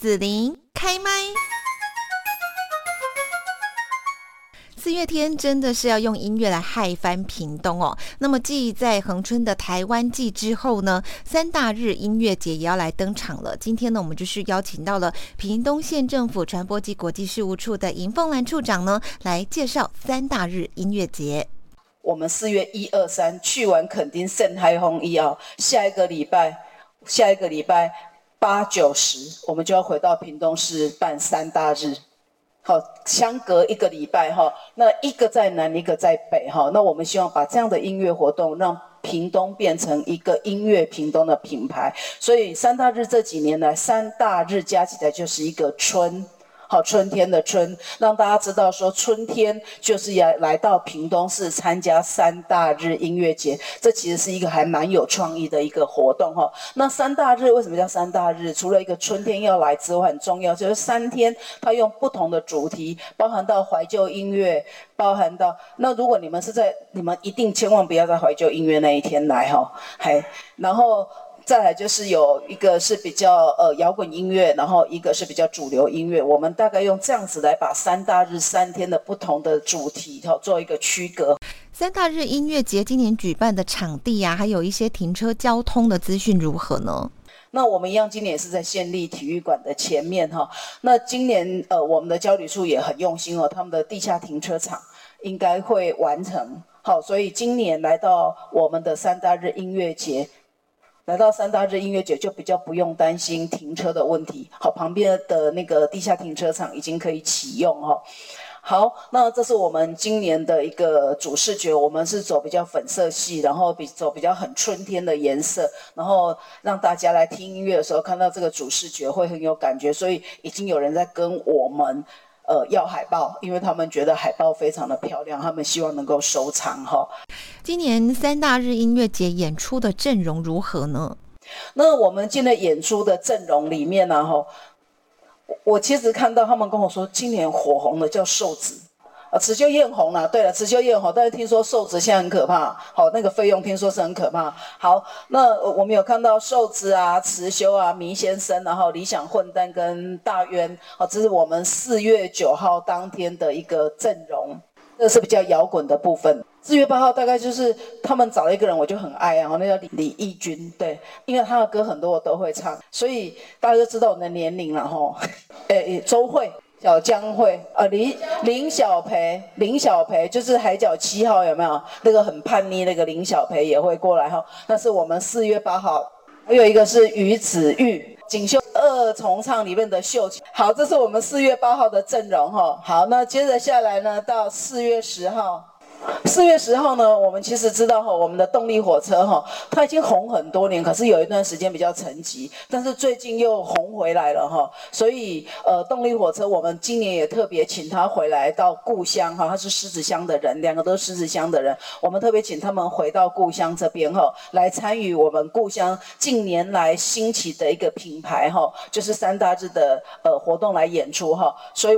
紫琳开麦。四月天真的是要用音乐来嗨翻屏东哦。那么，继在恒春的台湾季之后呢，三大日音乐节也要来登场了。今天呢，我们就是邀请到了屏东县政府传播及国际事务处的尹凤兰处长呢，来介绍三大日音乐节。我们四月一二三去完垦丁盛嗨风一哦，下一个礼拜，下一个礼拜八九十，我们就要回到屏东市办三大日。好，相隔一个礼拜哈，那一个在南，一个在北哈，那我们希望把这样的音乐活动让屏东变成一个音乐屏东的品牌，所以三大日这几年来，三大日加起来就是一个春。好，春天的春，让大家知道说，春天就是要来到屏东市参加三大日音乐节，这其实是一个还蛮有创意的一个活动哈。那三大日为什么叫三大日？除了一个春天要来之外，很重要就是三天，它用不同的主题，包含到怀旧音乐，包含到那如果你们是在，你们一定千万不要在怀旧音乐那一天来哈，嘿，然后。再来就是有一个是比较呃摇滚音乐，然后一个是比较主流音乐。我们大概用这样子来把三大日三天的不同的主题哈做一个区隔。三大日音乐节今年举办的场地啊，还有一些停车交通的资讯如何呢？那我们一样，今年也是在县立体育馆的前面哈。那今年呃我们的交旅处也很用心哦，他们的地下停车场应该会完成好，所以今年来到我们的三大日音乐节。来到三大日音乐节就比较不用担心停车的问题。好，旁边的那个地下停车场已经可以启用哈。好，那这是我们今年的一个主视觉，我们是走比较粉色系，然后比走比较很春天的颜色，然后让大家来听音乐的时候看到这个主视觉会很有感觉，所以已经有人在跟我们。呃，要海报，因为他们觉得海报非常的漂亮，他们希望能够收藏哈。今年三大日音乐节演出的阵容如何呢？那我们今天演出的阵容里面呢，哈，我其实看到他们跟我说，今年火红的叫瘦子。啊，辞修艳红了。对了，辞修艳红，但是听说瘦子现在很可怕。好，那个费用听说是很可怕。好，那我们有看到瘦子啊、辞修啊、迷先生，然后理想混蛋跟大渊。好，这是我们四月九号当天的一个阵容，这是比较摇滚的部分。四月八号大概就是他们找了一个人，我就很爱啊，那叫李李义军。对，因为他的歌很多我都会唱，所以大家就知道我的年龄了哈。诶，周慧。小江会，呃，林林小培，林小培就是海角七号有没有？那个很叛逆那个林小培也会过来哈。那是我们四月八号，还有一个是于子玉，锦绣二重唱里面的秀琴。好，这是我们四月八号的阵容哈。好，那接着下来呢，到四月十号。四月十号呢，我们其实知道哈，我们的动力火车哈，它已经红很多年，可是有一段时间比较沉寂，但是最近又红回来了哈。所以呃，动力火车我们今年也特别请他回来到故乡哈，他是狮子乡的人，两个都是狮子乡的人，我们特别请他们回到故乡这边哈，来参与我们故乡近年来兴起的一个品牌哈，就是三大日的呃活动来演出哈，所以。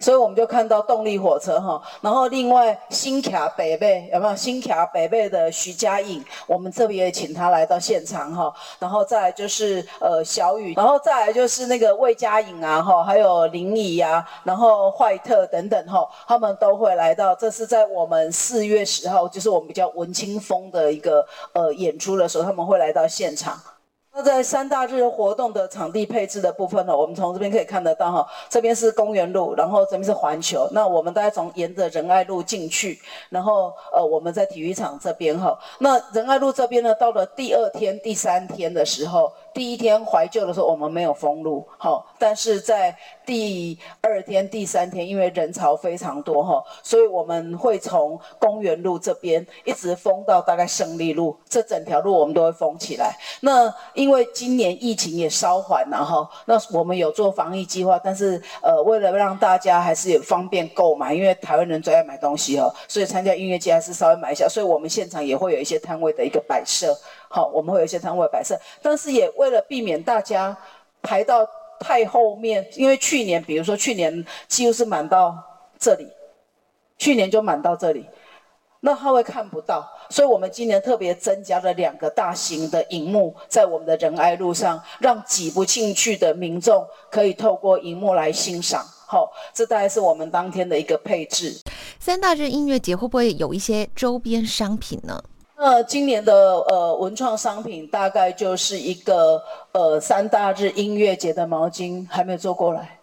所以我们就看到动力火车哈，然后另外新卡北贝有没有新卡北贝的徐佳颖，我们这边也请他来到现场哈，然后再来就是呃小雨，然后再来就是那个魏佳颖啊哈，还有林怡呀，然后坏特等等哈，他们都会来到，这是在我们四月十号，就是我们比较文青风的一个呃演出的时候，他们会来到现场。那在三大日活动的场地配置的部分呢，我们从这边可以看得到哈，这边是公园路，然后这边是环球。那我们大家从沿着仁爱路进去，然后呃我们在体育场这边哈。那仁爱路这边呢，到了第二天、第三天的时候。第一天怀旧的时候，我们没有封路，好，但是在第二天、第三天，因为人潮非常多哈，所以我们会从公园路这边一直封到大概胜利路，这整条路我们都会封起来。那因为今年疫情也稍缓了哈，那我们有做防疫计划，但是呃，为了让大家还是也方便购买，因为台湾人最爱买东西哦，所以参加音乐节还是稍微买一下，所以我们现场也会有一些摊位的一个摆设。好，我们会有一些摊位摆设，但是也为了避免大家排到太后面，因为去年，比如说去年几乎是满到这里，去年就满到这里。那他会看不到，所以我们今年特别增加了两个大型的荧幕在我们的仁爱路上，让挤不进去的民众可以透过荧幕来欣赏。好，这大概是我们当天的一个配置。三大日音乐节会不会有一些周边商品呢？那今年的呃文创商品大概就是一个呃三大日音乐节的毛巾，还没有做过来。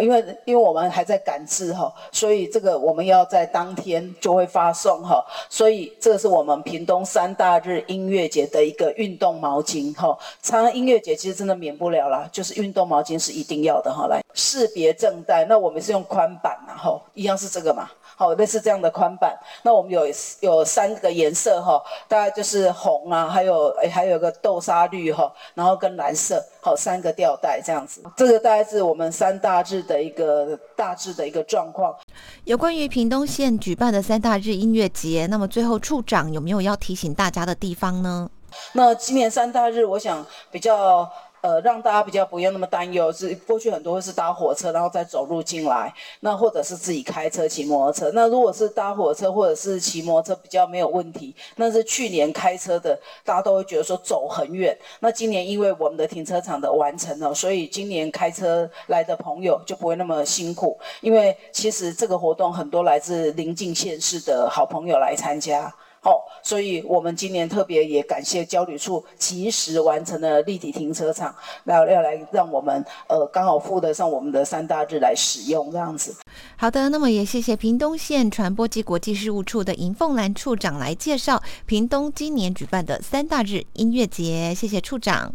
因为因为我们还在赶制哈，所以这个我们要在当天就会发送哈，所以这个是我们屏东三大日音乐节的一个运动毛巾哈。参加音乐节其实真的免不了啦，就是运动毛巾是一定要的哈。来识别正带，那我们是用宽版然后一样是这个嘛。好，类似这样的宽板，那我们有有三个颜色哈，大概就是红啊，还有还有个豆沙绿哈，然后跟蓝色，好三个吊带这样子。这个大概是我们三大日的一个大致的一个状况。有关于屏东县举办的三大日音乐节，那么最后处长有没有要提醒大家的地方呢？那今年三大日，我想比较。呃，让大家比较不用那么担忧，是过去很多是搭火车，然后再走路进来，那或者是自己开车骑摩托车。那如果是搭火车或者是骑摩托车比较没有问题，那是去年开车的，大家都会觉得说走很远。那今年因为我们的停车场的完成了，所以今年开车来的朋友就不会那么辛苦。因为其实这个活动很多来自邻近县市的好朋友来参加。好，所以我们今年特别也感谢交旅处及时完成了立体停车场，那要来让我们呃刚好附得上我们的三大日来使用这样子。好的，那么也谢谢屏东县传播及国际事务处的尹凤兰处长来介绍屏东今年举办的三大日音乐节，谢谢处长。